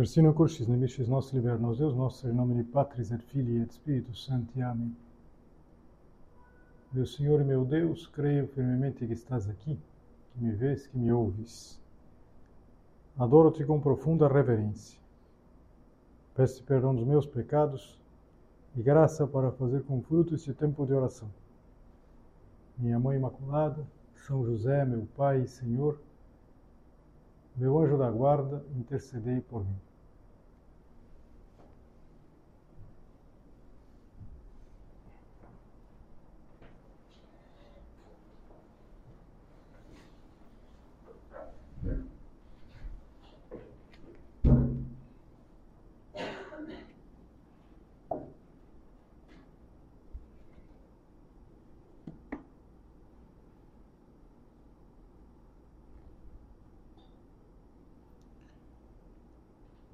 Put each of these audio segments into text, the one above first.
Persino cursis nemicis nos liber nos Deus nosso, em nome de Patris et Filii et Spiritus Sancti. Amém. Meu Senhor e meu Deus, creio firmemente que estás aqui, que me vês, que me ouves. Adoro-te com profunda reverência. Peço-te perdão dos meus pecados e graça para fazer com fruto este tempo de oração. Minha Mãe Imaculada, São José, meu Pai e Senhor, meu anjo da guarda, intercedei por mim.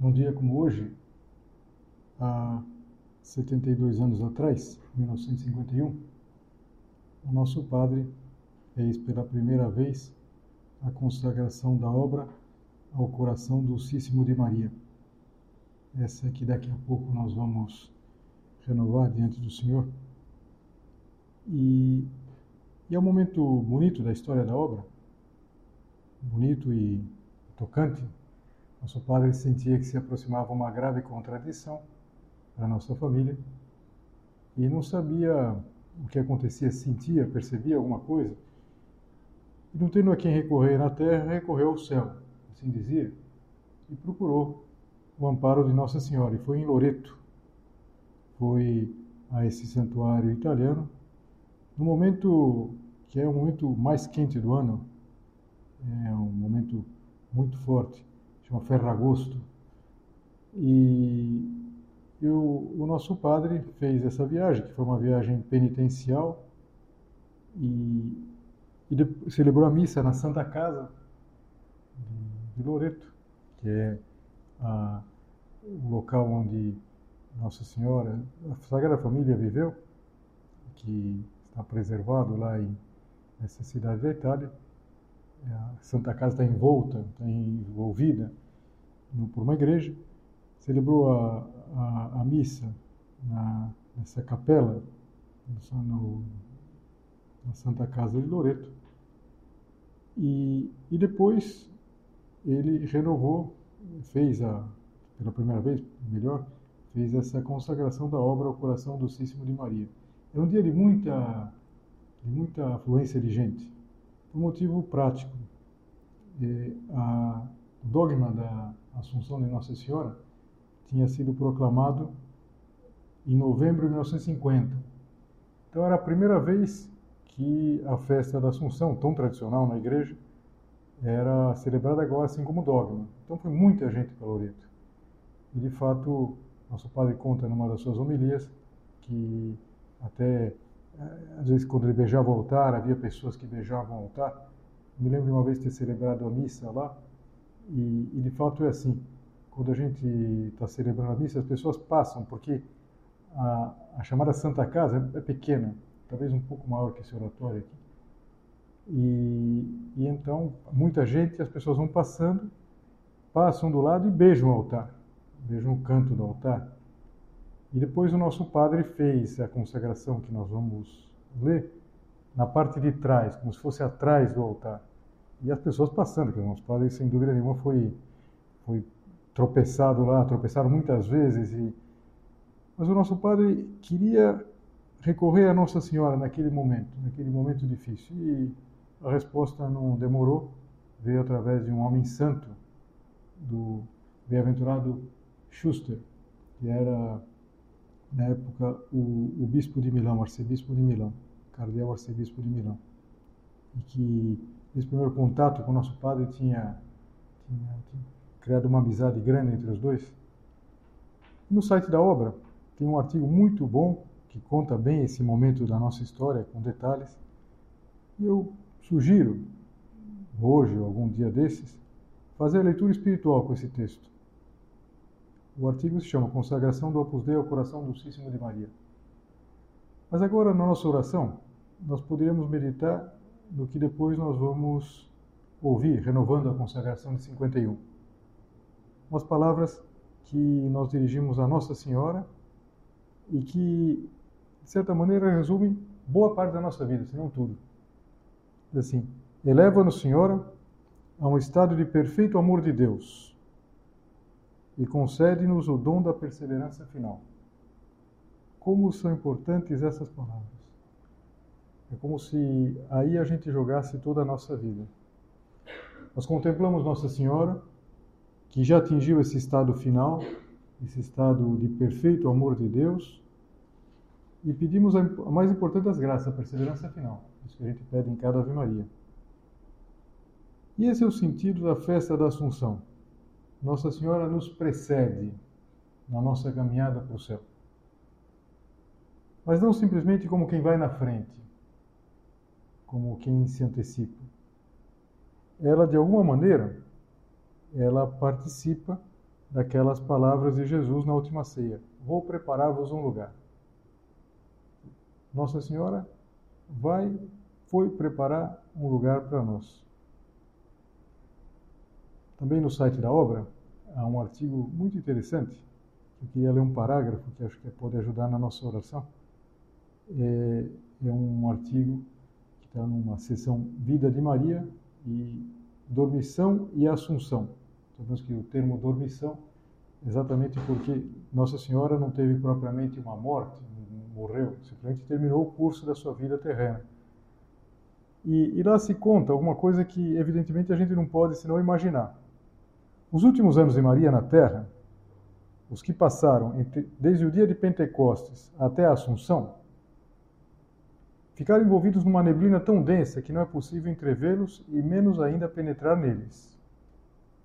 Num dia como hoje, há 72 anos atrás, 1951, o nosso padre fez pela primeira vez a consagração da obra ao coração Dulcíssimo de Maria. Essa que daqui a pouco nós vamos renovar diante do Senhor. E, e é um momento bonito da história da obra, bonito e tocante, nosso padre sentia que se aproximava uma grave contradição para nossa família e não sabia o que acontecia, sentia, percebia alguma coisa. E não tendo a quem recorrer na terra, recorreu ao céu, assim dizia, e procurou o amparo de Nossa Senhora. E foi em Loreto, foi a esse santuário italiano, no momento que é o momento mais quente do ano, é um momento muito forte chama Ferragosto. E, o, o, nosso padre fez essa viagem, que foi uma viagem penitencial, e, e de, celebrou a missa na Santa Casa de, de Loreto, que é a, o local onde Nossa Senhora, a Sagrada Família viveu, que está preservado lá em, nessa cidade da Itália. É, a Santa Casa está envolta, está envolvida no, por uma igreja, celebrou a, a, a missa na, nessa capela, no, na Santa Casa de Loreto, e, e depois ele renovou, fez a, pela primeira vez, melhor, fez essa consagração da obra ao coração docíssimo de Maria. Era um dia de muita, de muita afluência de gente por motivo prático. É, a, o dogma da Assunção de Nossa Senhora tinha sido proclamado em novembro de 1950. Então era a primeira vez que a festa da Assunção, tão tradicional na igreja, era celebrada agora assim como dogma. Então foi muita gente para Loreto. E de fato, nosso padre conta numa das suas homilias que até às vezes quando ele beijava o altar, havia pessoas que beijavam o altar. Me lembro de uma vez ter celebrado a missa lá, e, e de fato é assim. Quando a gente está celebrando a missa, as pessoas passam, porque a, a chamada Santa Casa é, é, pequena, talvez um pouco maior que esse oratório aqui. E, e então, muita gente, as pessoas vão passando, passam do lado e beijam o altar, beijam o canto do altar. E depois o nosso padre fez a consagração que nós vamos ler na parte de trás, como se fosse atrás do altar. E as pessoas passando, que o nosso padre, sem dúvida nenhuma, foi, foi tropeçado lá, tropeçaram muitas vezes. E... Mas o nosso padre queria recorrer a Nossa Senhora naquele momento, naquele momento difícil. E a resposta não demorou, veio através de um homem santo, do bem-aventurado Schuster, que era na época, o, o bispo de Milão, arcebispo de Milão, cardeal arcebispo de Milão. E que, nesse primeiro contato com o nosso padre, tinha, tinha, tinha criado uma amizade grande entre os dois. No site da obra tem um artigo muito bom que conta bem esse momento da nossa história, com detalhes. E eu sugiro, hoje ou algum dia desses, fazer a leitura espiritual com esse texto o artigo se chama Consagração do Opus Dei ao Coração Dulcíssimo de Maria. Mas agora, na nossa oração, nós poderíamos meditar no que depois nós vamos ouvir, renovando a consagração de 51. umas palavras que nós dirigimos a Nossa Senhora e que, de certa maneira, resumem boa parte da nossa vida, se não tudo. Assim, eleva-nos, Senhora, a um estado de perfeito amor de Deus e concede-nos o dom da perseverança final. Como são importantes essas palavras. É como se aí a gente jogasse toda a nossa vida. Nós contemplamos Nossa Senhora, que já atingiu esse estado final, esse estado de perfeito amor de Deus, e pedimos a mais importante das graças, a perseverança final. Isso que a gente pede em cada Ave Maria. E esse é o sentido da festa da Assunção. Nossa Senhora nos precede na nossa caminhada para o céu. Mas não simplesmente como quem vai na frente, como quem se antecipa. Ela, de alguma maneira, ela participa daquelas palavras de Jesus na última ceia. Vou preparar-vos um lugar. Nossa Senhora vai, foi preparar um lugar para nós. Também no site da obra há um artigo muito interessante, eu queria ler um parágrafo que acho que pode ajudar na nossa oração. É, é um artigo que está numa seção Vida de Maria e Dormição e Assunção. Sabemos que o termo dormição, exatamente porque Nossa Senhora não teve propriamente uma morte, morreu, simplesmente terminou o curso da sua vida terrena. E, e lá se conta alguma coisa que, evidentemente, a gente não pode senão imaginar. Os últimos anos de Maria na Terra, os que passaram entre, desde o dia de Pentecostes até a Assunção, ficaram envolvidos numa neblina tão densa que não é possível entrevê-los e menos ainda penetrar neles.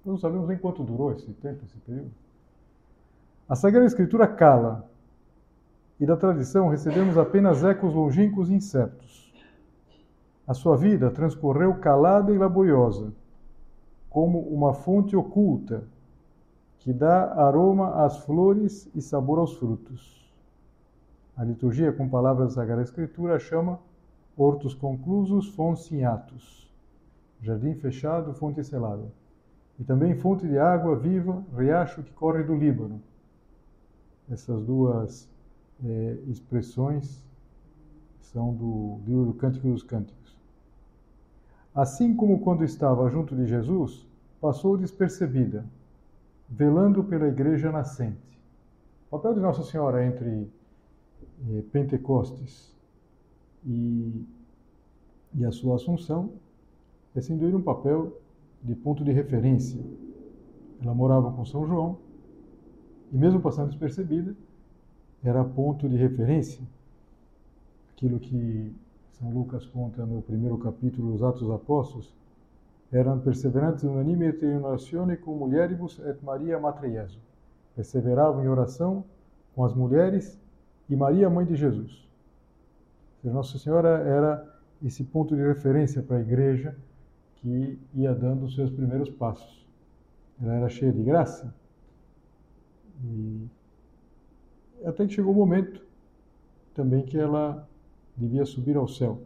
Não sabemos nem quanto durou esse tempo, esse período. A Sagrada Escritura cala, e da tradição recebemos apenas ecos longínquos e incertos. A sua vida transcorreu calada e laboriosa, como uma fonte oculta que dá aroma às flores e sabor aos frutos. A liturgia, com palavras da Sagrada Escritura, chama hortos conclusos, fontes em atos, jardim fechado, fonte selada, e também fonte de água viva, riacho que corre do Líbano. Essas duas é, expressões são do livro do Cântico dos Cânticos. Assim como quando estava junto de Jesus, passou despercebida, velando pela igreja nascente. O papel de Nossa Senhora entre eh, Pentecostes e, e a sua Assunção é sem dúvida um papel de ponto de referência. Ela morava com São João e, mesmo passando despercebida, era ponto de referência. Aquilo que são Lucas conta no primeiro capítulo dos Atos dos Apóstolos, eram perseverantes unanime et in oratione cum mulieribus et Maria Mater Jesu. Perseveravam em oração com as mulheres e Maria, mãe de Jesus. Nossa Senhora era esse ponto de referência para a igreja que ia dando os seus primeiros passos. Ela era cheia de graça. E até que chegou o momento também que ela devia subir ao céu.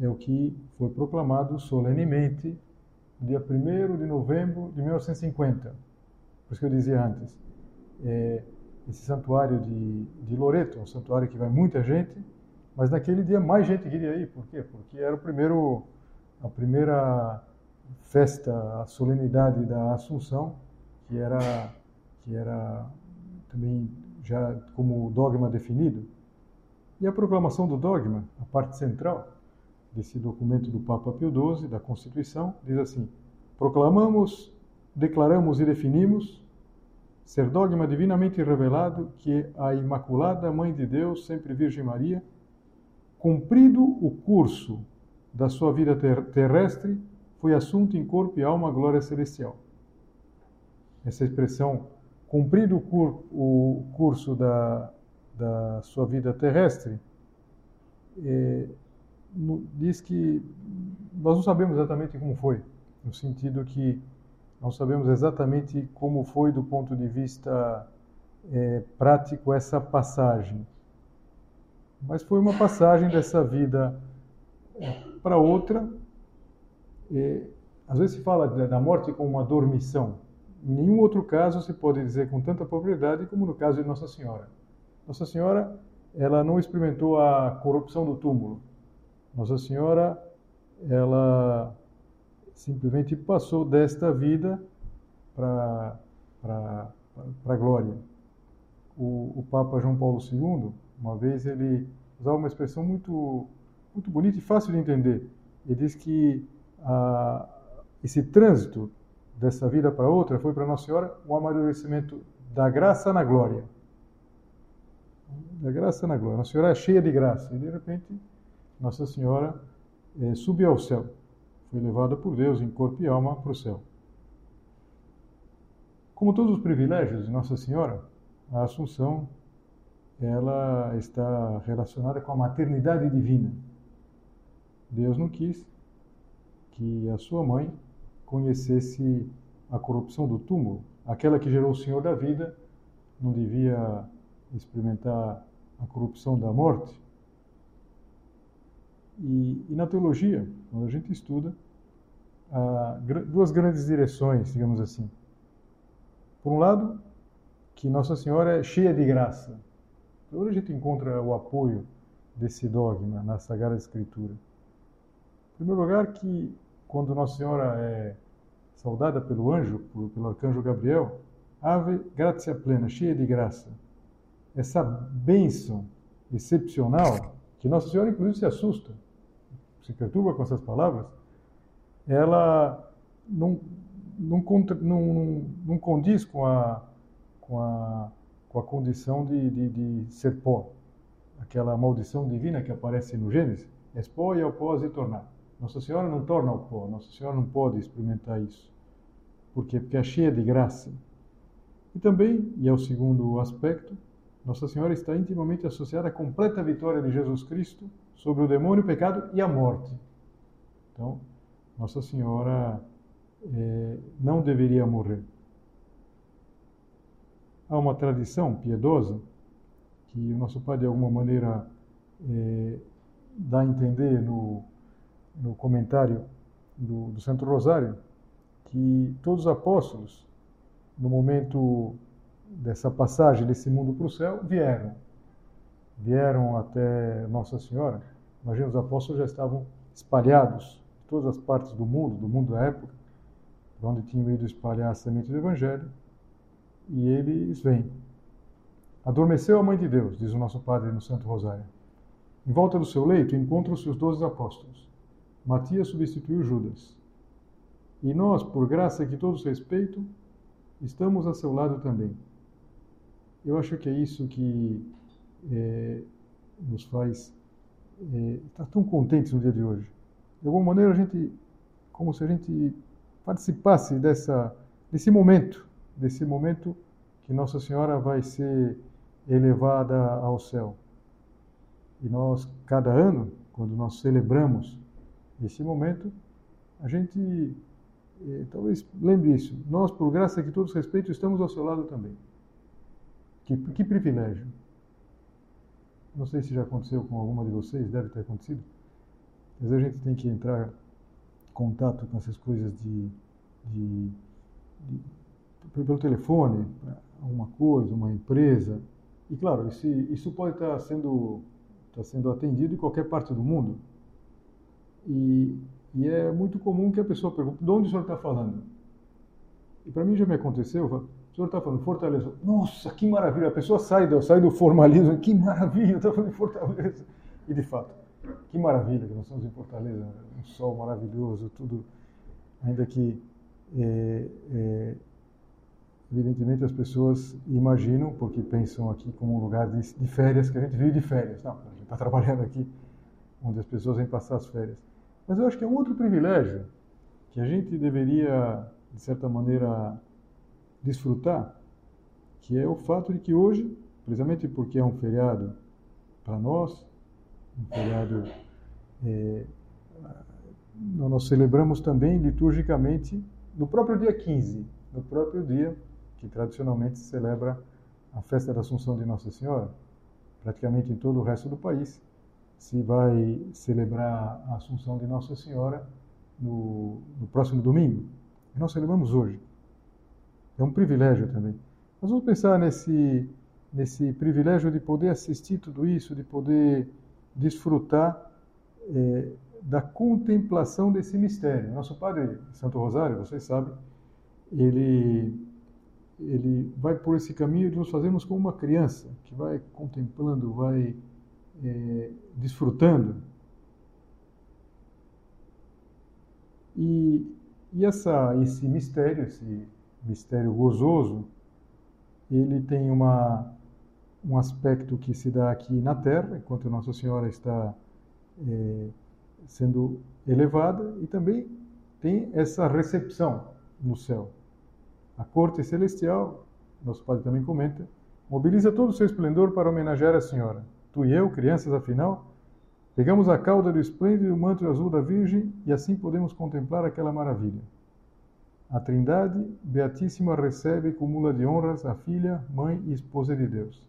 É o que foi proclamado solenemente no dia 1 de novembro de 1950. Por isso que eu dizia antes, é, esse santuário de, de Loreto, um santuário que vai muita gente, mas naquele dia mais gente queria ir. Por quê? Porque era o primeiro, a primeira festa, a solenidade da Assunção, que era, que era também já como dogma definido. E a proclamação do dogma, a parte central desse documento do Papa Pio XII, da Constituição, diz assim: proclamamos, declaramos e definimos ser dogma divinamente revelado que a Imaculada Mãe de Deus, sempre Virgem Maria, cumprido o curso da sua vida ter terrestre, foi assunto em corpo e alma glória celestial. Essa expressão, cumprido o, cur o curso da, da sua vida terrestre, é, no, diz que nós não sabemos exatamente como foi, no sentido que não sabemos exatamente como foi do ponto de vista é, prático essa passagem. Mas foi uma passagem dessa vida é, para outra. É, às vezes se fala da morte como uma dormição. em nenhum outro caso se pode dizer com tanta propriedade como no caso de Nossa Senhora. Nossa Senhora, ela não experimentou a corrupção do túmulo. Nossa Senhora, ela simplesmente passou desta vida para a glória. O, o Papa João Paulo II, uma vez, ele usava uma expressão muito, muito bonita e fácil de entender. Ele diz que a, esse trânsito dessa vida para outra foi para Nossa Senhora o amadurecimento da graça na glória. Da graça na glória. Nossa Senhora é cheia de graça e de repente Nossa Senhora é, subiu ao céu. Foi levada por Deus em corpo e alma para o céu. Como todos os privilégios de Nossa Senhora, a Assunção ela está relacionada com a maternidade divina. Deus não quis que a sua mãe conhecesse a corrupção do túmulo. Aquela que gerou o Senhor da vida não devia experimentar a corrupção da morte. E, e na teologia, quando a gente estuda, há duas grandes direções, digamos assim. Por um lado, que Nossa Senhora é cheia de graça. Hoje a gente encontra o apoio desse dogma na Sagrada Escritura. Em primeiro lugar, que quando Nossa Senhora é saudada pelo anjo, pelo arcanjo Gabriel, Ave gratia plena, cheia de graça. Essa bênção excepcional, que Nossa Senhora inclusive se assusta, se perturba com essas palavras, ela não, não, não, não condiz com a, com a, com a condição de, de, de ser pó. Aquela maldição divina que aparece no Gênesis, és pó e ao pó se tornar. Nossa Senhora não torna o pó, Nossa Senhora não pode experimentar isso. Por quê? Porque é cheia de graça. E também, e é o segundo aspecto, Nossa Senhora está intimamente associada à completa vitória de Jesus Cristo sobre o demônio, o pecado e a morte. Então, Nossa Senhora é, não deveria morrer. Há uma tradição piedosa que o nosso Pai, de alguma maneira, é, dá a entender no no comentário do, do Santo Rosário, que todos os apóstolos, no momento dessa passagem desse mundo para o céu, vieram. Vieram até Nossa Senhora. Imagina, os apóstolos já estavam espalhados em todas as partes do mundo, do mundo da época, onde tinham ido espalhar a semente do Evangelho, e eles vêm. Adormeceu a Mãe de Deus, diz o nosso Padre no Santo Rosário. Em volta do seu leito encontram-se os doze apóstolos. Matias substituiu Judas. E nós, por graça que todos respeitam, estamos a seu lado também. Eu acho que é isso que é, nos faz é, estar tão contentes no dia de hoje. De alguma maneira, a gente, como se a gente participasse dessa, desse momento, desse momento que Nossa Senhora vai ser elevada ao céu. E nós, cada ano, quando nós celebramos Nesse momento, a gente eh, talvez lembre isso. Nós, por graça que todos respeitam, estamos ao seu lado também. Que, que privilégio. Não sei se já aconteceu com alguma de vocês, deve ter acontecido. Vezes a gente tem que entrar em contato com essas coisas de, de, de pelo telefone, alguma coisa, uma empresa. E claro, isso, isso pode estar sendo, estar sendo atendido em qualquer parte do mundo. E, e é muito comum que a pessoa pergunte, de onde o senhor está falando? E para mim já me aconteceu, o senhor está falando Fortaleza. Nossa, que maravilha! A pessoa sai do, sai do formalismo, que maravilha, está falando Fortaleza. E de fato, que maravilha que nós estamos em Fortaleza, um sol maravilhoso, tudo, ainda que é, é, evidentemente as pessoas imaginam, porque pensam aqui como um lugar de, de férias, que a gente vive de férias. Não, a gente está trabalhando aqui onde as pessoas vêm passar as férias. Mas eu acho que é um outro privilégio que a gente deveria, de certa maneira, desfrutar, que é o fato de que hoje, precisamente porque é um feriado para nós, um feriado. É, nós celebramos também liturgicamente no próprio dia 15, no próprio dia que tradicionalmente se celebra a festa da Assunção de Nossa Senhora, praticamente em todo o resto do país se vai celebrar a Assunção de Nossa Senhora no, no próximo domingo. E nós celebramos hoje. É um privilégio também. Nós vamos pensar nesse, nesse privilégio de poder assistir tudo isso, de poder desfrutar é, da contemplação desse mistério. Nosso Padre Santo Rosário, vocês sabem, ele, ele vai por esse caminho de nos fazermos como uma criança, que vai contemplando, vai é, desfrutando. E, e essa, esse mistério, esse mistério gozoso, ele tem uma, um aspecto que se dá aqui na Terra, enquanto Nossa Senhora está é, sendo elevada, e também tem essa recepção no céu. A corte celestial, nosso Padre também comenta, mobiliza todo o seu esplendor para homenagear a Senhora. Tu e eu, crianças, afinal, pegamos a cauda do esplêndido manto azul da Virgem e assim podemos contemplar aquela maravilha. A Trindade Beatíssima recebe e cumula de honras a filha, mãe e esposa de Deus.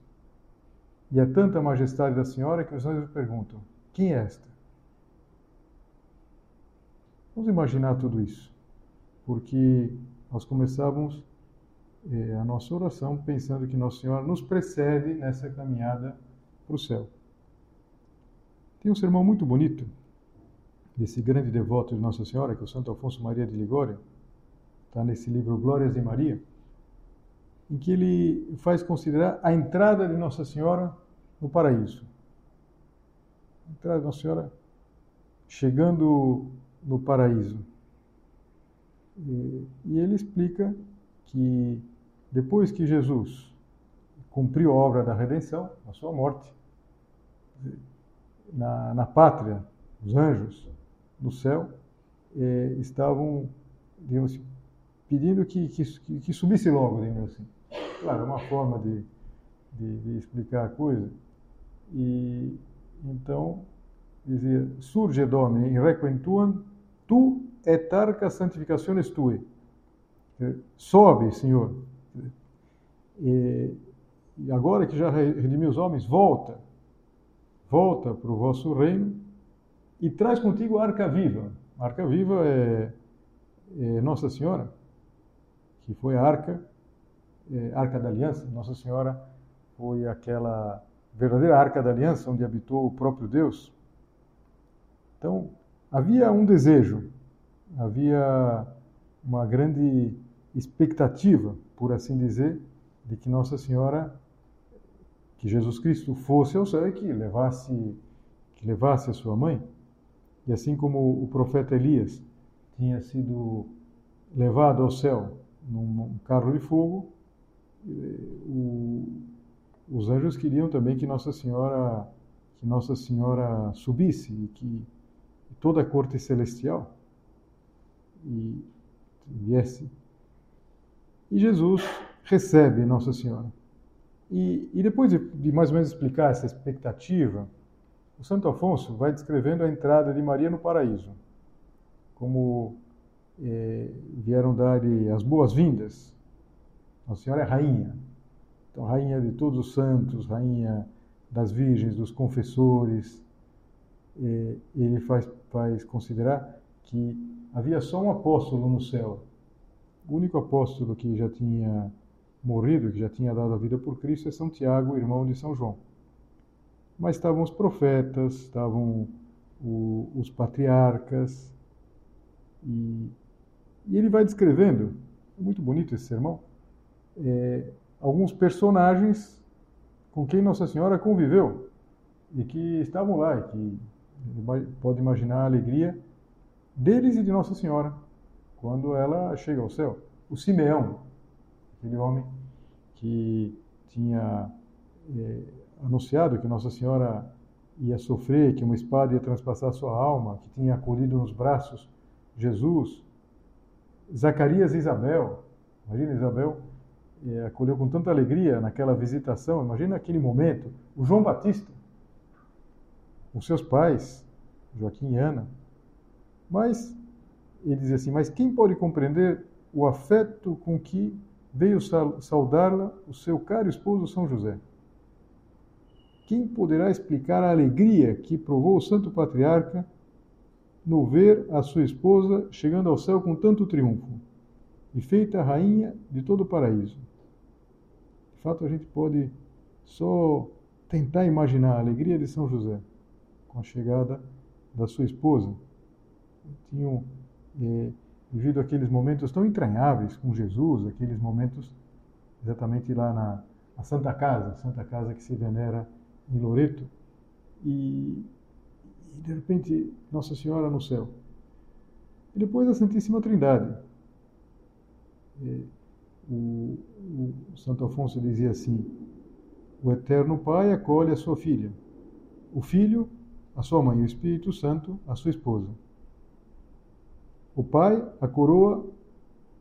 E é tanta majestade da Senhora que os anjos perguntam: quem é esta? Vamos imaginar tudo isso, porque nós começávamos eh, a nossa oração pensando que Nossa Senhora nos precede nessa caminhada para o céu. Tem um sermão muito bonito desse grande devoto de Nossa Senhora, que é o Santo Afonso Maria de Ligório, está nesse livro Glórias de Maria, em que ele faz considerar a entrada de Nossa Senhora no paraíso. A entrada de Nossa Senhora chegando no paraíso. E, ele explica que depois que Jesus cumpriu a obra da redenção, a sua morte, na, na pátria, os anjos no céu eh, estavam, digamos assim, pedindo que, que, que subisse logo, digamos assim. Claro, é uma forma de, de, de explicar a coisa. E então dizia: Surge Domine in requentuam, tu et arca santificationes tue. Sobe, Senhor. E agora que já redimiu os homens, volta. Volta para o vosso reino e traz contigo a arca viva. A arca viva é, é Nossa Senhora que foi a arca, é, arca da aliança. Nossa Senhora foi aquela verdadeira arca da aliança onde habitou o próprio Deus. Então, havia um desejo, havia uma grande expectativa, por assim dizer, de que Nossa Senhora, que Jesus Cristo fosse ao céu e que levasse, que levasse a sua mãe. E assim como o profeta Elias tinha sido levado ao céu num carro de fogo. O, os anjos queriam também que Nossa Senhora que Nossa Senhora subisse e que toda a corte celestial e viesse. E Jesus recebe Nossa Senhora. E, e depois de, de mais ou menos explicar essa expectativa, o Santo Afonso vai descrevendo a entrada de Maria no paraíso, como eh, vieram dar as boas-vindas. Nossa Senhora é rainha. Então, rainha de todos os santos, rainha das virgens, dos confessores. Eh, ele faz, faz considerar que havia só um apóstolo no céu. O único apóstolo que já tinha morrido, que já tinha dado a vida por Cristo, é São Tiago, irmão de São João. Mas estavam os profetas, estavam o, os patriarcas, e e ele vai descrevendo, é muito bonito esse sermão, é, alguns personagens com quem Nossa Senhora conviveu e que estavam lá, e que pode imaginar a alegria deles e de Nossa Senhora quando ela chega ao céu. O Simeão, aquele homem que tinha é, anunciado que Nossa Senhora ia sofrer, que uma espada ia transpassar sua alma, que tinha acolhido nos braços Jesus, Zacarias e Isabel, imagina Isabel é, acolheu com tanta alegria naquela visitação, imagina aquele momento, o João Batista, os seus pais, Joaquim e Ana, mas ele diz assim, mas quem pode compreender o afeto com que veio saudá-la o seu caro esposo São José? Quem poderá explicar a alegria que provou o santo patriarca no ver a sua esposa chegando ao céu com tanto triunfo. e feita rainha de todo o paraíso. De fato, a gente pode só tentar imaginar a alegria de São José com a chegada da sua esposa. Tinham é, vivido aqueles momentos tão entranháveis com Jesus, aqueles momentos exatamente lá na, na Santa Casa, Santa Casa que se venera em Loreto, e, e de repente Nossa Senhora no céu. E depois a Santíssima Trindade. O, o Santo Afonso dizia assim: o Eterno Pai acolhe a sua filha, o Filho, a sua mãe, o Espírito Santo, a sua esposa. O Pai a coroa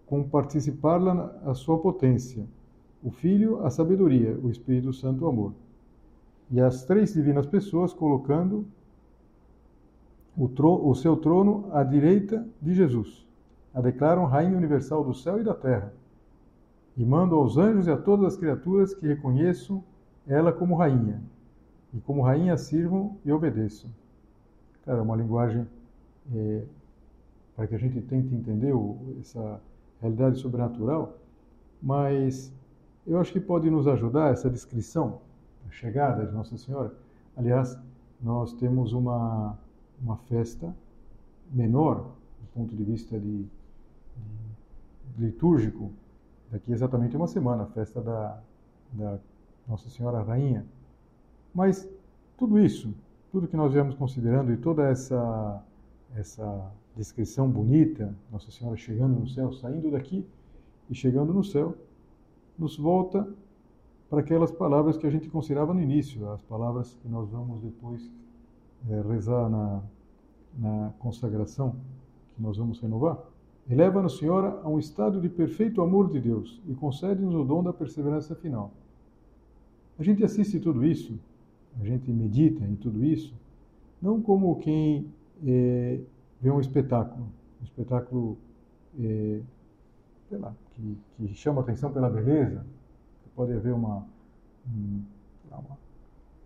com participar-la a sua potência, o Filho a sabedoria, o Espírito Santo o amor. E as três divinas pessoas colocando o, o seu trono à direita de Jesus. A declaram Rainha Universal do céu e da terra. E mando aos anjos e a todas as criaturas que reconheçam ela como rainha, e como rainha sirvam e obedeçam. Cara, é uma linguagem é, para que a gente tente entender o, essa realidade sobrenatural, mas eu acho que pode nos ajudar essa descrição da chegada de Nossa Senhora. Aliás, nós temos uma, uma festa menor, do ponto de vista de, de litúrgico, daqui exatamente uma semana, a festa da, da nossa Senhora Rainha. Mas tudo isso, tudo que nós viemos considerando e toda essa, essa descrição bonita, Nossa Senhora chegando no céu, saindo daqui e chegando no céu, nos volta para aquelas palavras que a gente considerava no início, as palavras que nós vamos depois é, rezar na, na consagração, que nós vamos renovar. Eleva-nos, Senhora, a um estado de perfeito amor de Deus e concede-nos o dom da perseverança final. A gente assiste tudo isso, a gente medita em tudo isso, não como quem é, vê um espetáculo, um espetáculo é, lá, que, que chama atenção pela beleza. Pode haver uma, um, uma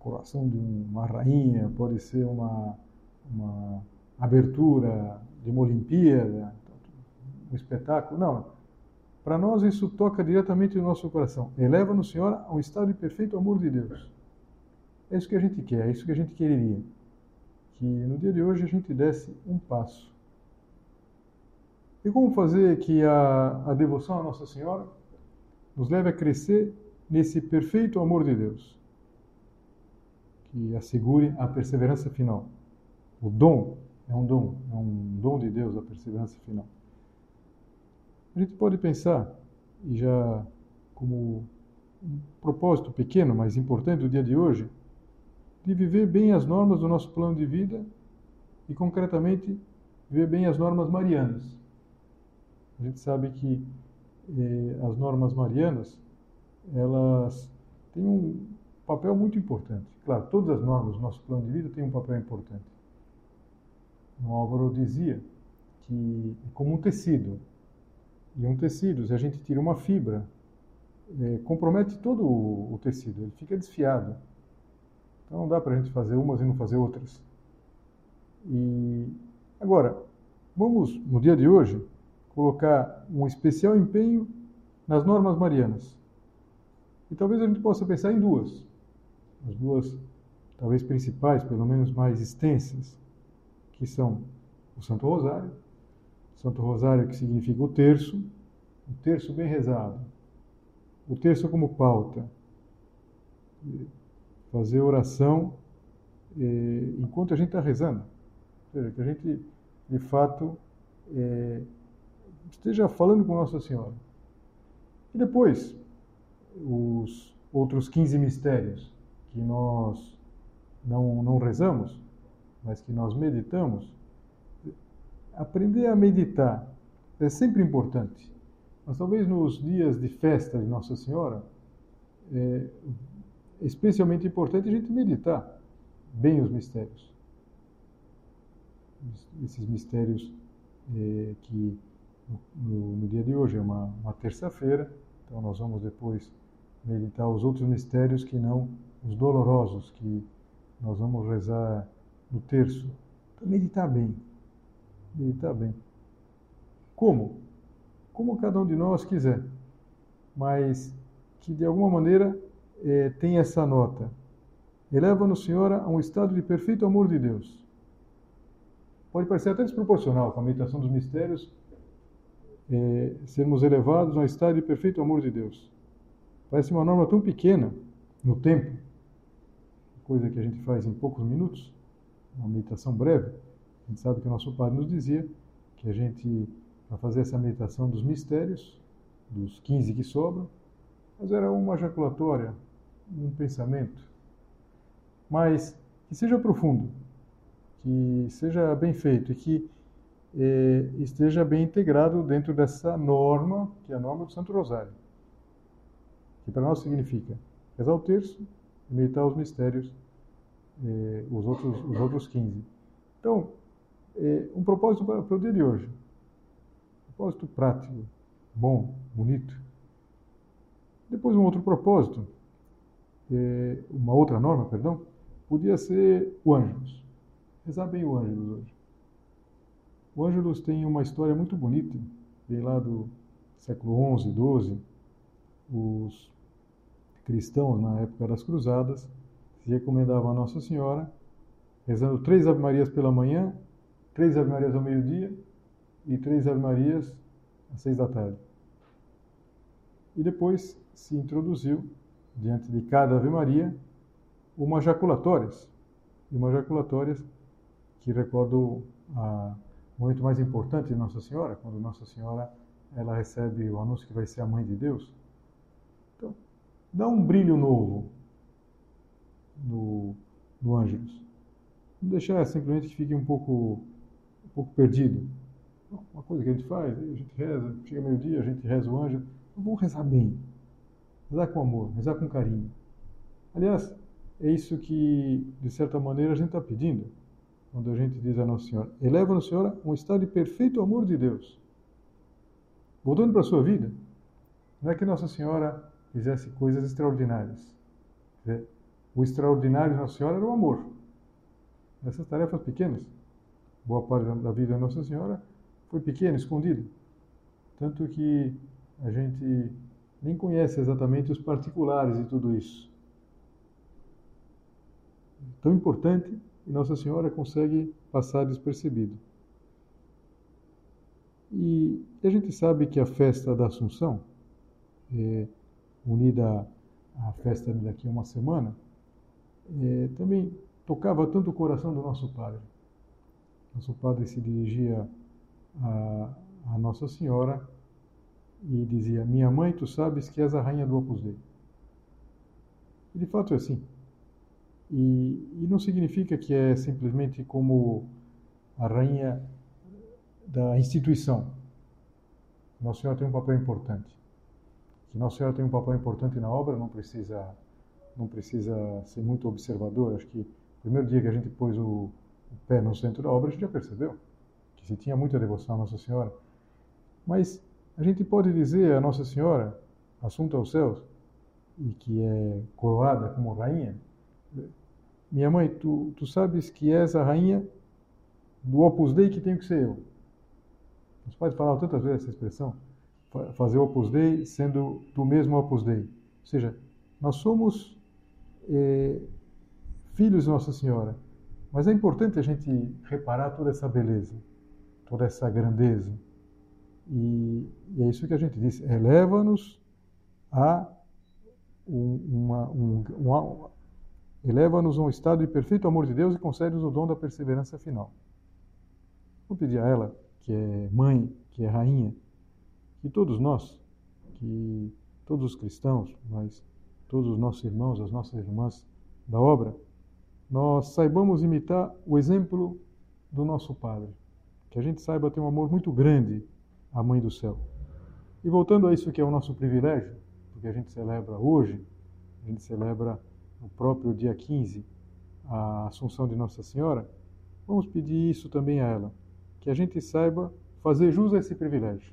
coroação de uma rainha, pode ser uma, uma abertura de uma Olimpíada, um espetáculo. Não, para nós isso toca diretamente no nosso coração. Eleva-nos, Senhor, a um estado de perfeito amor de Deus. É isso que a gente quer, é isso que a gente quereria. Que no dia de hoje a gente desse um passo. E como fazer que a, a devoção à Nossa Senhora nos leve a crescer nesse perfeito amor de Deus? Que assegure a perseverança final. O dom é um dom, é um dom de Deus a perseverança final. A gente pode pensar, e já como um propósito pequeno, mas importante do dia de hoje, de viver bem as normas do nosso plano de vida e, concretamente, viver bem as normas marianas. A gente sabe que eh, as normas marianas, elas têm um papel muito importante. Claro, todas as normas do nosso plano de vida têm um papel importante. O Álvaro dizia que é como um tecido, e um tecido, se a gente tira uma fibra, é, compromete todo o, o, tecido, ele fica desfiado. Então não dá para a gente fazer umas e não fazer outras. E agora, vamos no dia de hoje colocar um especial empenho nas normas marianas. E talvez a gente possa pensar em duas, as duas talvez principais, pelo menos mais extensas, que são o Santo Rosário. Santo Rosário, que significa o terço, o terço bem rezado, o terço como pauta, fazer oração enquanto a gente está rezando, ou seja, que a gente de fato eh, esteja falando com Nossa Senhora. E depois, os outros 15 mistérios que nós não, não rezamos, mas que nós meditamos, aprender a meditar é sempre importante. Mas talvez nos dias de festa de Nossa Senhora, é especialmente importante a gente meditar bem os mistérios. Esses mistérios é, que no, no, dia de hoje é uma, uma terça-feira, então nós vamos depois meditar os outros mistérios que não os dolorosos, que nós vamos rezar no terço. Então, meditar bem, meditar bem. Como? como cada um de nós quiser, mas que de alguma maneira é, tem essa nota. Eleva-nos, Senhora, a um estado de perfeito amor de Deus. Pode parecer até desproporcional com a meditação dos mistérios, é, sermos elevados a um estado de perfeito amor de Deus. Parece uma norma tão pequena no tempo, coisa que a gente faz em poucos minutos, uma meditação breve. A gente sabe que o nosso Padre nos dizia que a gente, para fazer essa meditação dos mistérios, dos 15 que sobram, mas era uma ejaculatória, um pensamento. Mas que seja profundo, que seja bem feito e que eh, esteja bem integrado dentro dessa norma, que é a norma do Santo Rosário. Que para nós significa rezar o terço meditar os mistérios, eh, os, outros, os outros 15. Então, eh, um propósito para, para o dia de hoje. Um propósito prático, bom, bonito depois, um outro propósito, é, uma outra norma, perdão, podia ser o Ângelus. Rezar bem o Ângelus hoje. O Ângelus tem uma história muito bonita, vem lá do século XI, XII. Os cristãos, na época das cruzadas, se recomendavam a Nossa Senhora, rezando três Ave Marias pela manhã, três Ave Marias ao meio-dia e três Ave Marias às seis da tarde. E depois se introduziu, diante de cada Ave Maria, uma jaculatórias. E uma jaculatórias que recorda o momento mais importante de Nossa Senhora, quando Nossa Senhora ela recebe o anúncio que vai ser a mãe de Deus. Dá um brilho novo no, no Ângelus. Não deixar simplesmente que fique um pouco, um pouco perdido. Uma coisa que a gente faz, a gente reza, chega meio-dia, a gente reza o Ângelo. Vamos rezar bem rezar com amor, rezar com carinho. Aliás, é isso que, de certa maneira, a gente está pedindo quando a gente diz a Nossa Senhora: eleva-nos, Senhora, um estado de perfeito amor de Deus. Voltando para a sua vida, não é que Nossa Senhora fizesse coisas extraordinárias. O extraordinário de Nossa Senhora era o amor. Essas tarefas pequenas, boa parte da vida de Nossa Senhora foi pequena, escondida. Tanto que a gente nem conhece exatamente os particulares de tudo isso. Tão importante e Nossa Senhora consegue passar despercebido. E a gente sabe que a festa da Assunção, é, unida à festa daqui a uma semana, é, também tocava tanto o coração do nosso Padre. Nosso Padre se dirigia a, a Nossa Senhora e dizia: Minha mãe, tu sabes que és a rainha do Opus Dei. E de fato é assim. E, e não significa que é simplesmente como a rainha da instituição. Nossa Senhora tem um papel importante. Que Nossa Senhora tem um papel importante na obra não precisa não precisa ser muito observador. Acho que o primeiro dia que a gente pôs o, o pé no centro da obra, a gente já percebeu que se tinha muita devoção a Nossa Senhora. Mas a gente pode dizer a Nossa Senhora, assunta aos céus, e que é coroada como rainha, minha mãe, tu, tu sabes que és a rainha do Opus Dei que tenho que ser eu. Os pais falaram tantas vezes essa expressão, fazer Opus Dei sendo tu mesmo Opus Dei. Ou seja, nós somos é, filhos de Nossa Senhora, mas é importante a gente reparar toda essa beleza, toda essa grandeza, e, e, é isso que a gente diz: eleva-nos a uma, um, eleva-nos a um estado de perfeito amor de Deus e concede-nos o dom da perseverança final. Vou pedir a ela, que é mãe, que é rainha, que todos nós, que todos os cristãos, mas todos os nossos irmãos, as nossas irmãs da obra, nós saibamos imitar o exemplo do nosso Padre. Que a gente saiba ter um amor muito grande a Mãe do Céu. E voltando a isso que é o nosso privilégio, porque a gente celebra hoje, a gente celebra no próprio dia 15 a Assunção de Nossa Senhora, vamos pedir isso também a ela, que a gente saiba fazer jus a esse privilégio,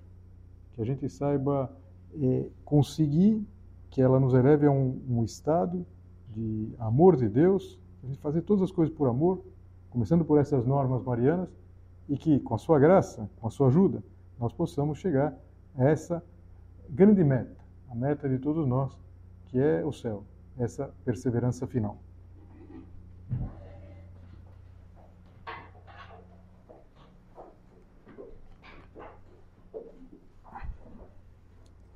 que a gente saiba é, conseguir que ela nos eleve a um, um estado de amor de Deus, a gente fazer todas as coisas por amor, começando por essas normas marianas, e que com a sua graça, com a sua ajuda, nós possamos chegar essa grande meta, a meta de todos nós, que é o céu, essa perseverança final.